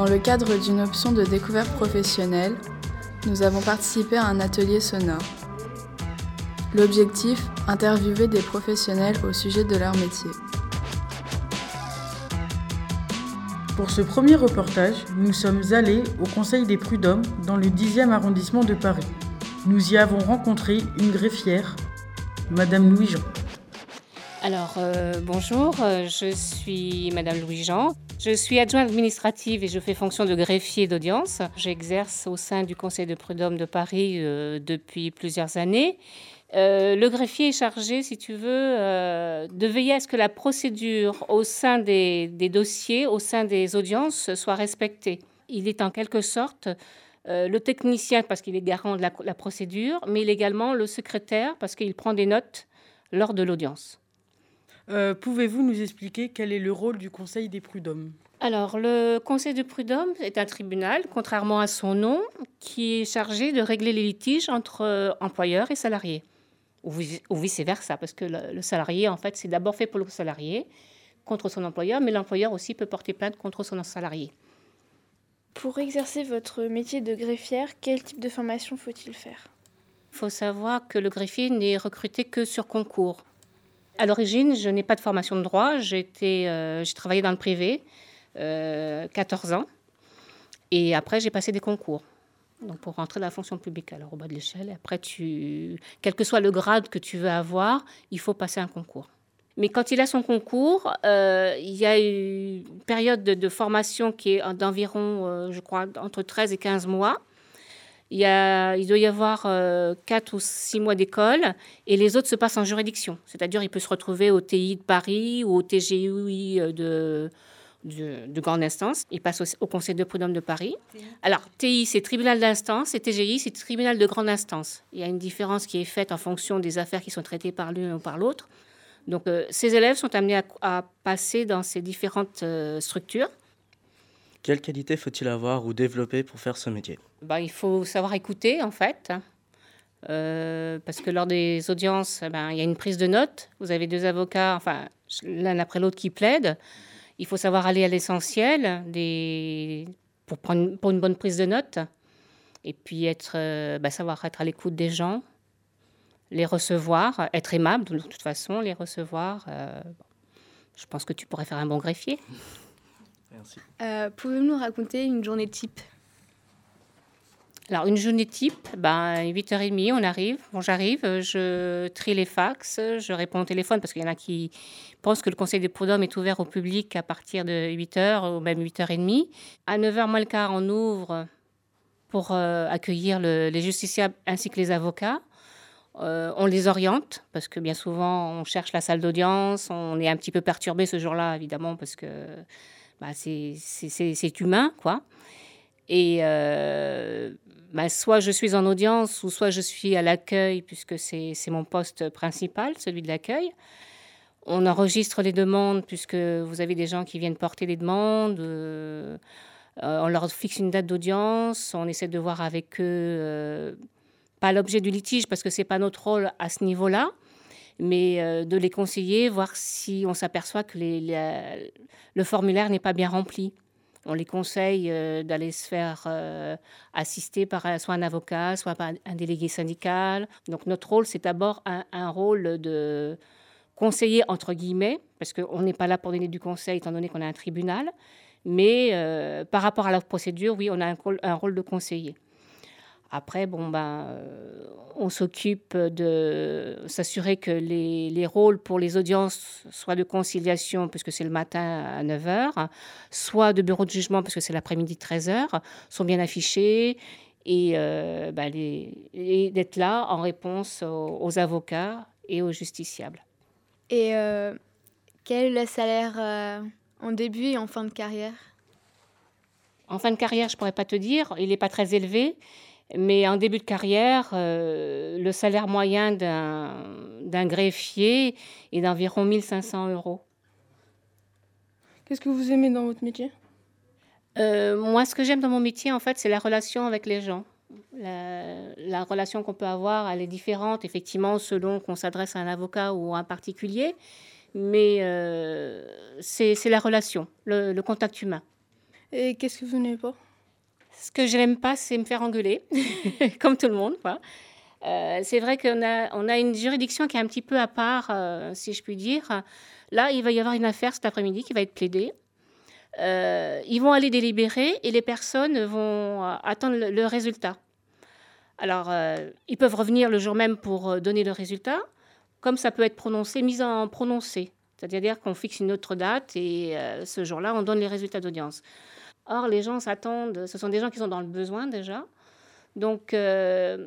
Dans le cadre d'une option de découverte professionnelle, nous avons participé à un atelier sonore. L'objectif, interviewer des professionnels au sujet de leur métier. Pour ce premier reportage, nous sommes allés au Conseil des prud'hommes dans le 10e arrondissement de Paris. Nous y avons rencontré une greffière, Madame Louis-Jean. Alors, euh, bonjour, euh, je suis Madame Louis-Jean. Je suis adjointe administrative et je fais fonction de greffier d'audience. J'exerce au sein du Conseil de prud'homme de Paris euh, depuis plusieurs années. le greffier est chargé, si tu veux, de veiller à ce que la procédure au sein des, dossiers, au sein des audiences, soit respectée. Il est en quelque sorte le technicien parce qu'il est garant de la, procédure, mais il est également le secrétaire parce qu'il prend des notes lors de l'audience. Euh, pouvez-vous nous expliquer quel est le rôle du Conseil des prud'hommes? Alors, le Conseil des prud'hommes est un tribunal, contrairement à son nom, qui est chargé de régler les litiges entre euh, employeurs et salariés, ou, vice-versa, parce que le, salarié, en fait, c'est d'abord fait pour le salarié contre son employeur, mais l'employeur aussi peut porter plainte contre son salarié. Pour exercer votre métier de greffière, quel type de formation faut-il faire? Il faut savoir que le greffier n'est recruté que sur concours. À l'origine, je n'ai pas de formation de droit. J'ai euh, travaillé dans le privé, 14 euh, ans. Et après, j'ai passé des concours. Donc pour rentrer dans la fonction publique, alors au bas de l'échelle. Après, tu, quel que soit le grade que tu veux avoir, il faut passer un concours. Mais quand il a son concours, euh, il y a une période de, de formation qui est d'environ, je crois, entre 13 et 15 mois. Il, y a, il doit y avoir euh, quatre ou six mois d'école et les autres se passent en juridiction. C'est-à-dire, il peut se retrouver au TI de Paris ou au TGI euh, de, de, grande instance. Il passe au, Conseil de prud'homme de Paris. Alors, TI, c'est tribunal d'instance et TGI, c'est tribunal de grande instance. Il y a une différence qui est faite en fonction des affaires qui sont traitées par l'une ou par l'autre. Donc, euh, ces élèves sont amenés à, passer dans ces différentes structures. Quelle qualité faut-il avoir ou développer pour faire ce métier? Bah, Il faut savoir écouter, en fait. Euh, parce que lors des audiences, eh ben, il y a une prise de notes. Vous avez deux avocats, enfin, l'un après l'autre qui plaident. Il faut savoir aller à l'essentiel pour, prendre, pour une bonne prise de notes. Et puis être, euh, bah, savoir être à l'écoute des gens, les recevoir, être aimable de toute façon, les recevoir. Euh, je pense que tu pourrais faire un bon greffier. Euh, pouvez-vous nous raconter une journée type alors, une journée type, ben, 8h30, on arrive. Bon, j'arrive, je trie les fax, je réponds au téléphone parce qu'il y en a qui pensent que le conseil des prud'hommes est ouvert au public à partir de 8h ou même 8h30. À 9h moins le quart, on ouvre pour euh, accueillir les justiciables ainsi que les avocats. Euh, on les oriente parce que bien souvent, on cherche la salle d'audience. On est un petit peu perturbé ce jour-là, évidemment, parce que bah, c'est humain, quoi. Et euh, bah, soit je suis en audience, ou soit je suis à l'accueil, puisque c'est mon poste principal, celui de l'accueil. On enregistre les demandes, puisque vous avez des gens qui viennent porter des demandes. Euh, on leur fixe une date d'audience. On essaie de voir avec eux, pas l'objet du litige, parce que c'est pas notre rôle à ce niveau-là mais euh, de les conseiller, voir si on s'aperçoit que le formulaire n'est pas bien rempli. On les conseille euh, d'aller se faire euh, assister par soit un avocat, soit par un délégué syndical. Donc notre rôle, c'est d'abord un, rôle de conseiller, entre guillemets, parce qu'on n'est pas là pour donner du conseil, étant donné qu'on a un tribunal. Mais par rapport à la procédure, oui, on a un rôle de conseiller. Après, bon, ben, euh, on s'occupe de s'assurer que les, rôles pour les audiences, soit de conciliation, puisque c'est le matin à 9h, soit de bureau de jugement, parce que c'est l'après-midi 13h, sont bien affichés et, euh, ben, d'être là en réponse aux, avocats et aux justiciables. Et euh, quel est le salaire en début et en fin de carrière? En fin de carrière, je ne pourrais pas te dire. Il n'est pas très élevé. Mais en début de carrière, euh, le salaire moyen d'un greffier est d'environ 1500 euros. Qu'est-ce que vous aimez dans votre métier? Euh, Moi, ce que j'aime dans mon métier, en fait, c'est la relation avec les gens. La, relation qu'on peut avoir, elle est différente, effectivement, selon qu'on s'adresse à un avocat ou à un particulier. Mais euh, c'est la relation, le contact humain. Et qu'est-ce que vous n'aimez pas? Ce que je n'aime pas, c'est me faire engueuler, comme tout le monde. Euh, c'est vrai qu'on a, une juridiction qui est un petit peu à part, euh, si je puis dire. Là, il va y avoir une affaire cet après-midi qui va être plaidée. Euh, ils vont aller délibérer et les personnes vont attendre le, le résultat. Alors, ils peuvent revenir le jour même pour donner le résultat, comme ça peut être prononcé, mis en prononcé. C'est-à-dire qu'on fixe une autre date et ce jour-là, on donne les résultats d'audience. Or, les gens s'attendent, ce sont des gens qui sont dans le besoin déjà. Donc, je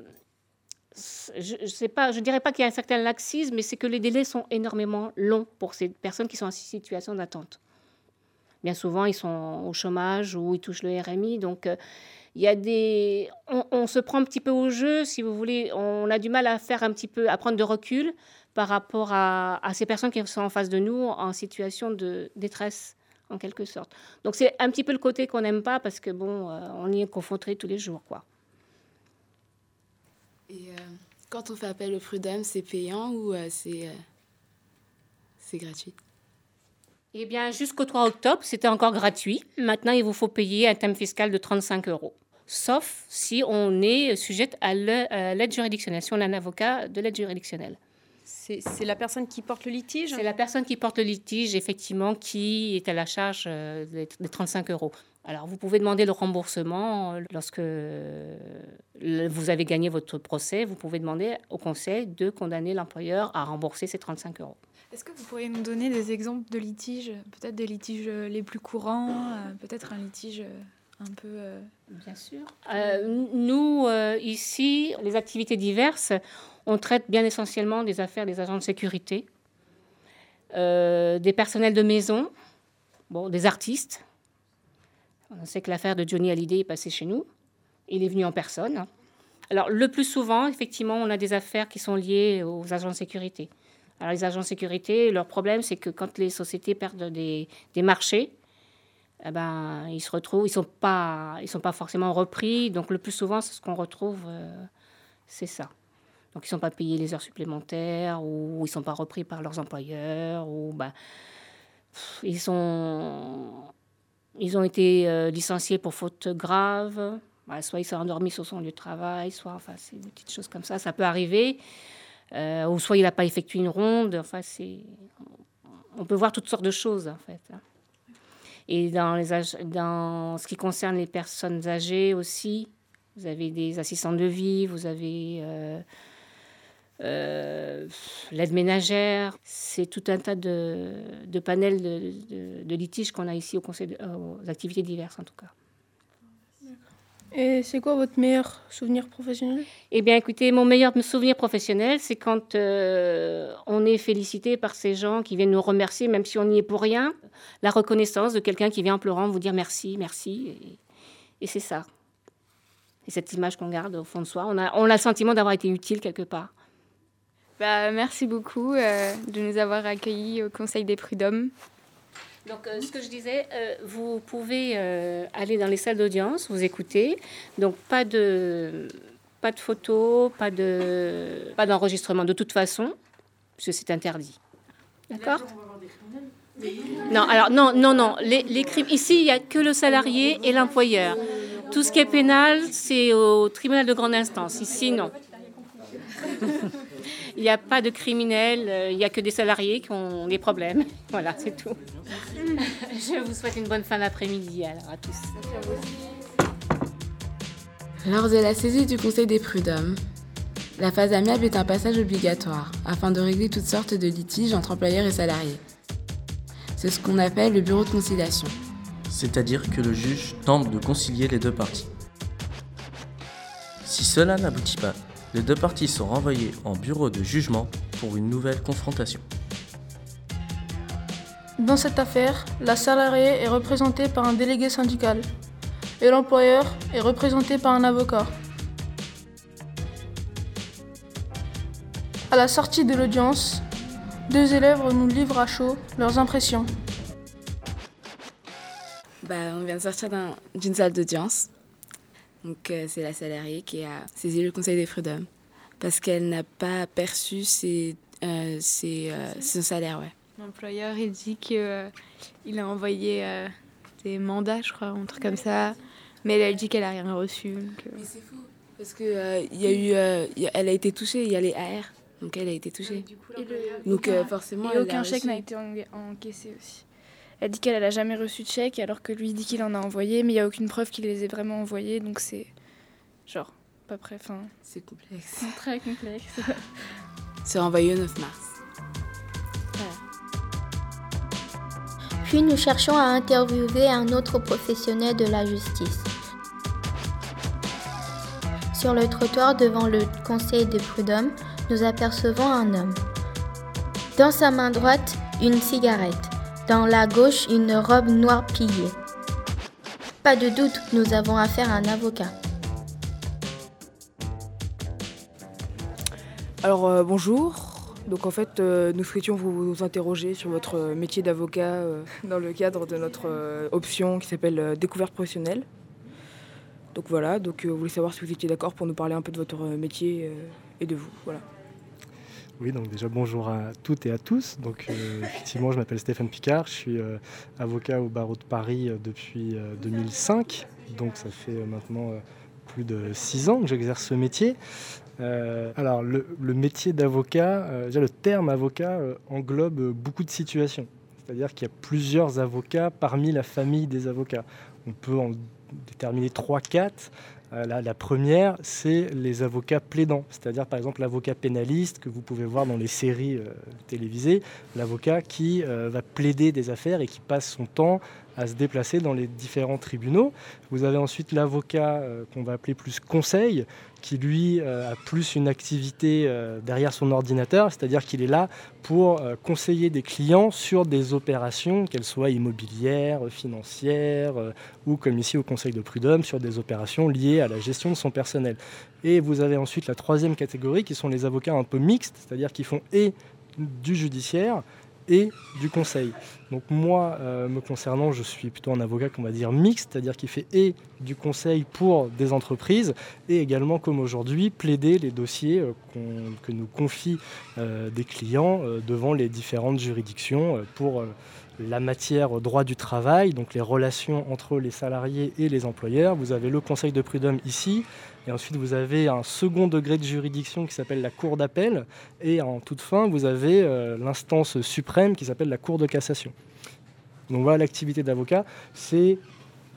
ne dirais pas qu'il y a un certain laxisme, mais c'est que les délais sont énormément longs pour ces personnes qui sont en situation d'attente. Bien souvent, ils sont au chômage ou ils touchent le RMI, donc euh, y a des, on, se prend un petit peu au jeu, si vous voulez, on a du mal à faire un petit peu, à prendre de recul par rapport à, ces personnes qui sont en face de nous en situation de détresse en quelque sorte. Donc c'est un petit peu le côté qu'on n'aime pas parce que bon, euh, on y est confronté tous les jours, quoi. Et euh, quand on fait appel au prud'homme, c'est payant ou euh, c'est, c'est gratuit? Eh bien, jusqu'au 3 octobre, c'était encore gratuit. Maintenant, il vous faut payer un thème fiscal de 35 euros. Sauf si on est sujet à l'aide juridictionnelle, si on a un avocat de l'aide juridictionnelle. C'est la personne qui porte le litige C'est la personne qui porte le litige, effectivement, qui est à la charge des 35 euros. Alors, vous pouvez demander le remboursement euh, lorsque vous avez gagné votre procès. Vous pouvez demander au conseil de condamner l'employeur à rembourser ces 35 euros. Est-ce que vous pourriez nous donner des exemples de litiges, peut-être des litiges les plus courants, euh, peut-être un litige un peu... Euh, bien sûr. nous, ici, les activités diverses, on traite bien essentiellement des affaires des agents de sécurité, des personnels de maison, bon, des artistes, on sait que l'affaire de Johnny Hallyday est passée chez nous. Il est venu en personne. Alors, le plus souvent, effectivement, on a des affaires qui sont liées aux agents de sécurité. Alors, les agents de sécurité, leur problème, c'est que quand les sociétés perdent des, marchés, eh ben, ils se retrouvent, ils ne sont, pas, ils sont pas forcément repris. Donc, le plus souvent, c'est ce qu'on retrouve, euh, c'est ça. Donc, ils ne sont pas payés les heures supplémentaires ou ils ne sont pas repris par leurs employeurs ou ben, ils sont ils ont été euh, licenciés pour faute grave. Bah, soit ils sont endormis sur son lieu de travail, soit enfin, c'est des petites choses comme ça. Ça peut arriver. Euh, ou soit il n'a pas effectué une ronde. Enfin, c'est... On peut voir toutes sortes de choses, en fait. Hein. Et dans, les dans ce qui concerne les personnes âgées aussi, vous avez des assistants de vie, vous avez... Euh, euh, l'aide ménagère. C'est tout un tas de, de panels de, de, litiges qu'on a ici au Conseil aux activités diverses en tout cas. Et c'est quoi votre meilleur souvenir professionnel? Eh bien, écoutez, mon meilleur souvenir professionnel, c'est quand euh, on est félicité par ces gens qui viennent nous remercier, même si on n'y est pour rien. La reconnaissance de quelqu'un qui vient en pleurant vous dire merci, merci. Et, et c'est ça. Et cette image qu'on garde au fond de soi, on a, on a le sentiment d'avoir été utile quelque part. Bah, merci beaucoup euh, de nous avoir accueillis au Conseil des prud'hommes. Donc, euh, ce que je disais, euh, vous pouvez aller dans les salles d'audience, vous écouter. Donc, pas de, pas de photos, pas, de, pas d'enregistrement de toute façon, parce que c'est interdit. D'accord? Non, alors non, non, non. Les, les crimes ici, il n'y a que le salarié et l'employeur. Tout ce qui est pénal, c'est au tribunal de grande instance. Ici, non. Il n'y a pas de criminels, euh, il n'y a que des salariés qui ont des problèmes. Voilà, c'est tout. Je vous souhaite une bonne fin d'après-midi alors à tous. Lors de la saisie du Conseil des prud'hommes, la phase amiable est un passage obligatoire afin de régler toutes sortes de litiges entre employeurs et salariés. C'est ce qu'on appelle le bureau de conciliation. C'est-à-dire que le juge tente de concilier les deux parties. Si cela n'aboutit pas, les deux parties sont renvoyées en bureau de jugement pour une nouvelle confrontation. Dans cette affaire, la salariée est représentée par un délégué syndical et l'employeur est représenté par un avocat. À la sortie de l'audience, deux élèves nous livrent à chaud leurs impressions. Bah, on vient de sortir d'une salle d'audience donc euh, c'est la salariée qui a saisi le Conseil des prud'hommes parce qu'elle n'a pas perçu ses, euh, ses, euh, son salaire. Ouais. L'employeur il dit qu'il il a envoyé c'était mandat, je crois, un truc comme ça. Mais elle a dit qu'elle a rien reçu. Mais c'est fou. Parce que il y a eu, elle a été touchée, il y a les AR. Donc elle a été touchée. donc forcément. Et aucun chèque n'a été encaissé aussi. Elle dit qu'elle n'a jamais reçu de chèque alors que lui dit qu'il en a envoyé, mais il n'y a aucune preuve qu'il les ait vraiment envoyés, donc c'est genre pas prêt. Enfin, c'est complexe. C'est très complexe. c'est envoyé le 9 mars. Puis nous cherchons à interviewer un autre professionnel de la justice. Sur le trottoir devant le conseil de prud'homme, nous apercevons un homme. Dans sa main droite, une cigarette. Dans la gauche, une robe noire pillée. Pas de doute, nous avons affaire à un avocat. Alors euh, bonjour. Donc en fait, euh, nous souhaitions vous, interroger sur votre métier d'avocat euh, dans le cadre de notre option qui s'appelle découverte professionnelle. Donc voilà, donc vous voulez savoir si vous étiez d'accord pour nous parler un peu de votre métier et de vous. Voilà. Oui, donc déjà bonjour à toutes et à tous. Donc effectivement, je m'appelle Stéphane Picard, je suis avocat au barreau de Paris depuis 2005. Donc ça fait maintenant plus de six ans que j'exerce ce métier. Euh, alors, le, métier d'avocat, euh, déjà le terme avocat euh, englobe beaucoup de situations. C'est-à-dire qu'il y a plusieurs avocats parmi la famille des avocats. On peut en déterminer 3-4. La, première, c'est les avocats plaidants, c'est-à-dire par exemple l'avocat pénaliste que vous pouvez voir dans les séries télévisées, l'avocat qui va plaider des affaires et qui passe son temps à se déplacer dans les différents tribunaux. Vous avez ensuite l'avocat qu'on va appeler plus conseil, qui lui euh, a plus une activité euh, derrière son ordinateur, c'est-à-dire qu'il est là pour euh, conseiller des clients sur des opérations, qu'elles soient immobilières, financières, ou comme ici au Conseil de prud'homme, sur des opérations liées à la gestion de son personnel. Et vous avez ensuite la troisième catégorie, qui sont les avocats un peu mixtes, c'est-à-dire qui font et du judiciaire, et du conseil. Donc moi, euh, me concernant, je suis plutôt un avocat qu'on va dire mixte, c'est-à-dire qui fait et du conseil pour des entreprises et également, comme aujourd'hui, plaider les dossiers euh, que nous confient euh, des clients devant les différentes juridictions pour la matière droit du travail, donc les relations entre les salariés et les employeurs. Vous avez le conseil de prud'homme ici, et ensuite, vous avez un second degré de juridiction qui s'appelle la Cour d'appel. Et en toute fin, vous avez euh, l'instance suprême qui s'appelle la Cour de cassation. Donc voilà l'activité d'avocat. C'est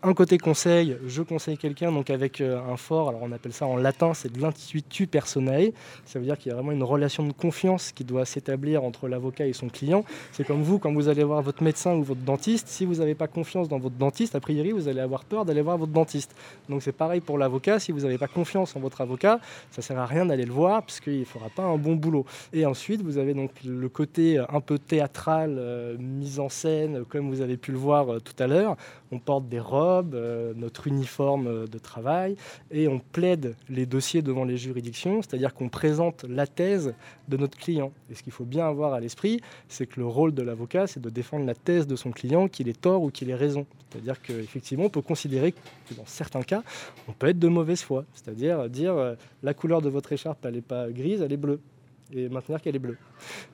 un côté conseil, je conseille quelqu'un donc avec euh, un fort, alors on appelle ça en latin, c'est de l'intuitu personae. Ça veut dire qu'il y a vraiment une relation de confiance qui doit s'établir entre l'avocat et son client. C'est comme vous, quand vous allez voir votre médecin ou votre dentiste, si vous n'avez pas confiance dans votre dentiste, a priori vous allez avoir peur d'aller voir votre dentiste. Donc c'est pareil pour l'avocat, si vous n'avez pas confiance en votre avocat, ça sert à rien d'aller le voir puisqu'il ne fera pas un bon boulot. Et ensuite, vous avez donc le côté un peu théâtral, euh, mise en scène, comme vous avez pu le voir euh, tout à l'heure. On porte des robes euh, notre uniforme de travail, et on plaide les dossiers devant les juridictions, c'est-à-dire qu'on présente la thèse de notre client. Et ce qu'il faut bien avoir à l'esprit, c'est que le rôle de l'avocat, c'est de défendre la thèse de son client, qu'il ait tort ou qu'il ait raison. C'est-à-dire qu'effectivement, on peut considérer que dans certains cas, on peut être de mauvaise foi, c'est-à-dire dire euh, la couleur de votre écharpe, elle n'est pas grise, elle est bleue et maintenir qu'elle est bleue.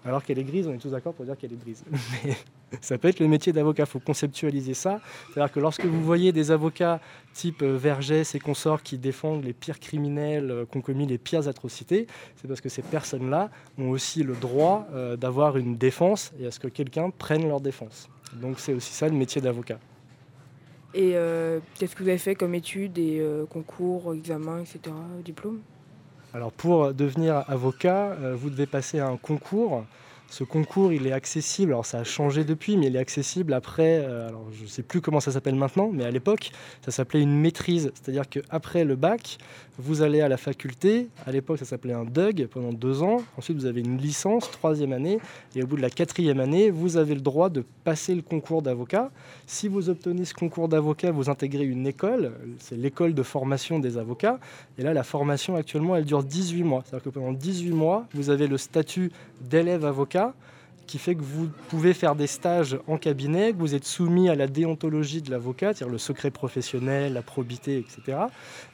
Alors qu'elle est grise, on est tous d'accord pour dire qu'elle est grise. Mais ça peut être le métier d'avocat, il faut conceptualiser ça. C'est-à-dire que lorsque vous voyez des avocats type euh, Vergès et consorts qui défendent les pires criminels, euh, qui ont commis les pires atrocités, c'est parce que ces personnes-là ont aussi le droit euh, d'avoir une défense et à ce que quelqu'un prenne leur défense. Donc c'est aussi ça le métier d'avocat. Et qu'est-ce que vous avez fait comme études et concours, examens, etc., diplôme? Alors pour devenir avocat, euh, vous devez passer un concours ce concours, il est accessible, alors ça a changé depuis, mais il est accessible après, euh, alors je ne sais plus comment ça s'appelle maintenant, mais à l'époque, ça s'appelait une maîtrise. C'est-à-dire qu'après le bac, vous allez à la faculté, à l'époque ça s'appelait un DUG pendant deux ans, ensuite vous avez une licence, troisième année, et au bout de la quatrième année, vous avez le droit de passer le concours d'avocat. Si vous obtenez ce concours d'avocat, vous intégrez une école, c'est l'école de formation des avocats, et là la formation actuellement elle dure 18 mois. C'est-à-dire que pendant 18 mois, vous avez le statut d'élève avocat qui fait que vous pouvez faire des stages en cabinet, que vous êtes soumis à la déontologie de l'avocat, c'est-à-dire le secret professionnel, la probité, etc.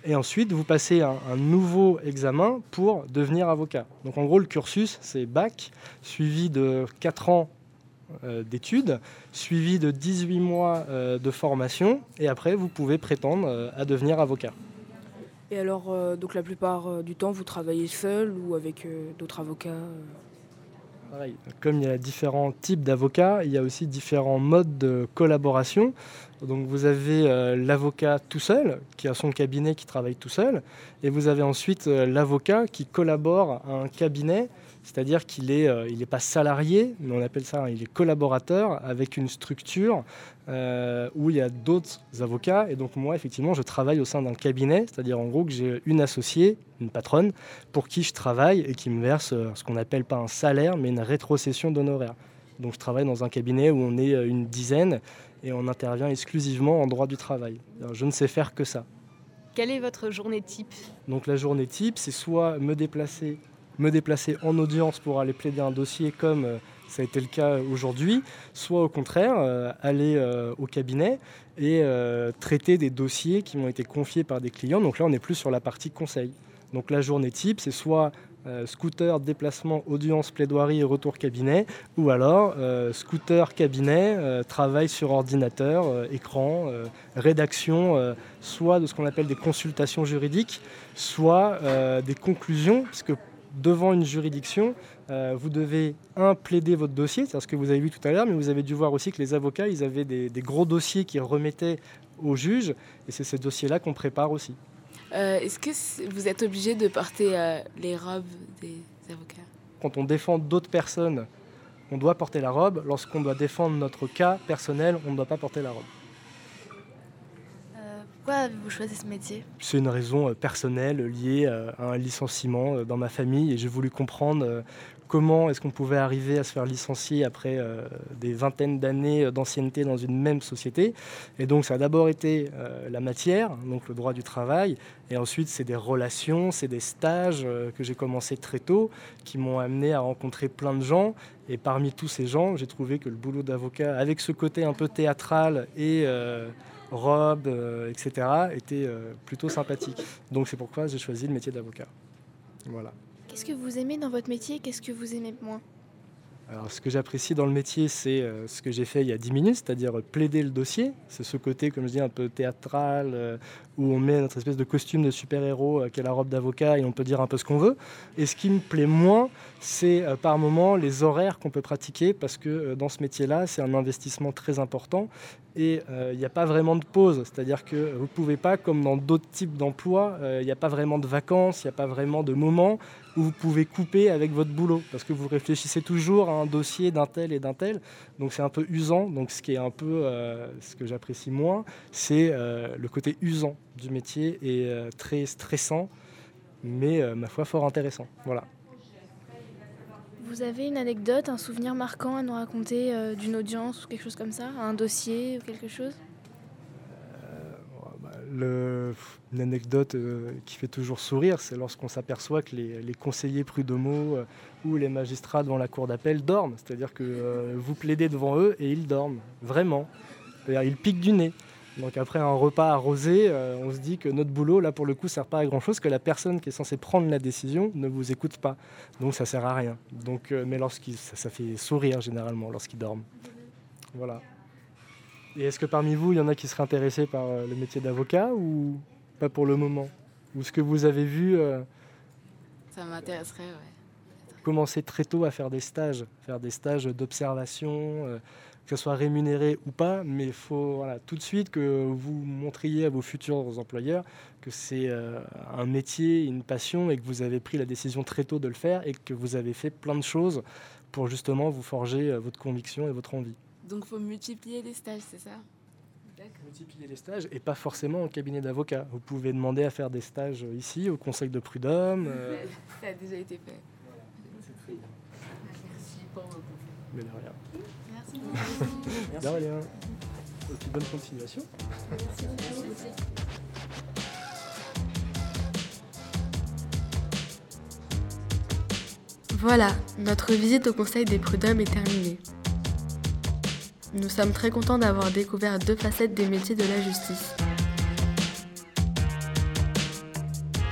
Et ensuite, vous passez un, nouveau examen pour devenir avocat. Donc en gros, le cursus, c'est bac, suivi de 4 ans d'études, suivi de 18 mois de formation, et après vous pouvez prétendre à devenir avocat. Et alors, donc la plupart du temps, vous travaillez seul ou avec d'autres avocats comme il y a différents types d'avocats, il y a aussi différents modes de collaboration. Donc vous avez euh, l'avocat tout seul, qui a son cabinet, qui travaille tout seul, et vous avez ensuite euh, l'avocat qui collabore à un cabinet c'est-à-dire qu'il n'est euh, pas salarié, mais on appelle ça, il est collaborateur avec une structure euh, où il y a d'autres avocats. Et donc moi, effectivement, je travaille au sein d'un cabinet, c'est-à-dire en gros que j'ai une associée, une patronne, pour qui je travaille et qui me verse euh, ce qu'on n'appelle pas un salaire, mais une rétrocession d'honoraires. Donc je travaille dans un cabinet où on est une dizaine et on intervient exclusivement en droit du travail. je ne sais faire que ça. Quelle est votre journée type? Donc la journée type, c'est soit me déplacer me déplacer en audience pour aller plaider un dossier comme euh, ça a été le cas aujourd'hui, soit au contraire euh, aller euh, au cabinet et traiter des dossiers qui m'ont été confiés par des clients. Donc là, on est plus sur la partie conseil. Donc la journée type, c'est soit scooter, déplacement, audience, plaidoirie et retour cabinet, ou alors scooter, cabinet, travail sur ordinateur, écran, rédaction, soit de ce qu'on appelle des consultations juridiques, soit des conclusions, puisque devant une juridiction, euh, vous devez, un, plaider votre dossier, c'est ce que vous avez vu tout à l'heure, mais vous avez dû voir aussi que les avocats, ils avaient des, gros dossiers qu'ils remettaient au juge, et c'est ces dossiers-là qu'on prépare aussi. Euh, est-ce que vous êtes obligé de porter euh, les robes des avocats? Quand on défend d'autres personnes, on doit porter la robe. Lorsqu'on doit défendre notre cas personnel, on ne doit pas porter la robe. Pourquoi avez-vous choisi ce métier? C'est une raison euh, personnelle liée euh, à un licenciement euh, dans ma famille et j'ai voulu comprendre comment est-ce qu'on pouvait arriver à se faire licencier après des vingtaines d'années d'ancienneté dans une même société. Et donc ça a d'abord été la matière, donc le droit du travail, et ensuite c'est des relations, c'est des stages que j'ai commencé très tôt, qui m'ont amené à rencontrer plein de gens. Et parmi tous ces gens, j'ai trouvé que le boulot d'avocat, avec ce côté un peu théâtral et robe, euh, etc., était euh, plutôt sympathique. Donc c'est pourquoi j'ai choisi le métier d'avocat. Voilà. Qu'est-ce que vous aimez dans votre métier? Qu'est-ce que vous aimez moins? Alors, ce que j'apprécie dans le métier, c'est euh, ce que j'ai fait il y a 10 minutes, c'est-à-dire plaider le dossier. C'est ce côté, comme je dis, un peu théâtral, euh, où on met notre espèce de costume de super-héros qui est la robe d'avocat et on peut dire un peu ce qu'on veut. Et ce qui me plaît moins, c'est par moment les horaires qu'on peut pratiquer, parce que dans ce métier-là, c'est un investissement très important et il n'y a pas vraiment de pause. C'est-à-dire que vous ne pouvez pas, comme dans d'autres types d'emplois, il n'y a pas vraiment de vacances, il n'y a pas vraiment de moments où vous pouvez couper avec votre boulot, parce que vous réfléchissez toujours à un dossier d'un tel et d'un tel, donc c'est un peu usant. Donc ce qui est un peu, euh, ce que j'apprécie moins, c'est euh, le côté usant du métier et euh, très stressant, mais ma foi fort intéressant. Voilà. Vous avez une anecdote, un souvenir marquant à nous raconter d'une audience ou quelque chose comme ça, un dossier ou quelque chose? Le, une anecdote euh, qui fait toujours sourire, c'est lorsqu'on s'aperçoit que les, conseillers prud'homaux euh, ou les magistrats devant la cour d'appel dorment. C'est-à-dire que euh, vous plaidez devant eux et ils dorment, vraiment. Ils piquent du nez. Donc après un repas arrosé, on se dit que notre boulot, là pour le coup, ne sert pas à grand-chose, que la personne qui est censée prendre la décision ne vous écoute pas. Donc ça sert à rien. Donc, mais lorsqu'ils, ça fait sourire généralement lorsqu'ils dorment. Voilà. Et est-ce que parmi vous, il y en a qui seraient intéressés par euh, le métier d'avocat ou pas pour le moment? Ou ce que vous avez vu euh, Ça m'intéresserait, oui. Commencer très tôt à faire des stages, faire des stages d'observation, euh, que ce soit rémunéré ou pas, mais il faut voilà, tout de suite que vous montriez à vos futurs employeurs que c'est un métier, une passion et que vous avez pris la décision très tôt de le faire et que vous avez fait plein de choses pour justement vous forger votre conviction et votre envie. Donc il faut multiplier les stages, c'est ça? Multiplier les stages et pas forcément au cabinet d'avocat. Vous pouvez demander à faire des stages ici, au conseil de prud'homme. Euh. Ça a déjà été fait. Merci pour. Mais de rien. Merci beaucoup. de rien. bonne continuation. Merci. Voilà, notre visite au Conseil des prud'hommes est terminée. Nous sommes très contents d'avoir découvert deux facettes des métiers de la justice.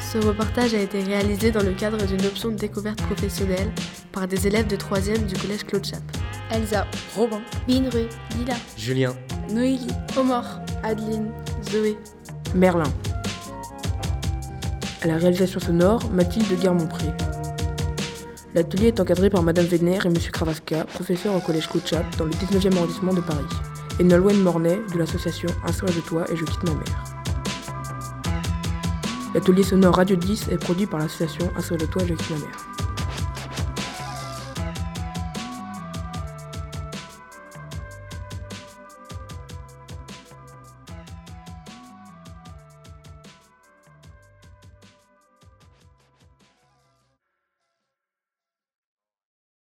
Ce reportage a été réalisé dans le cadre d'une option de découverte professionnelle par des élèves de 3e du collège Claude Chap. Elsa, Robin, Binru, Lila, Julien, Noélie, Omar, Adeline, Zoé, Merlin. À la réalisation sonore, Mathilde Guermont-Pré. L'atelier est encadré par Madame Vénère et Monsieur Kravaska, professeur au collège Coachat dans le 19e arrondissement de Paris, et Nolwenn Mornay de l'association Un soir de toi et je quitte ma mère. L'atelier sonore Radio 10 est produit par l'association Un soir de toi et je quitte ma mère.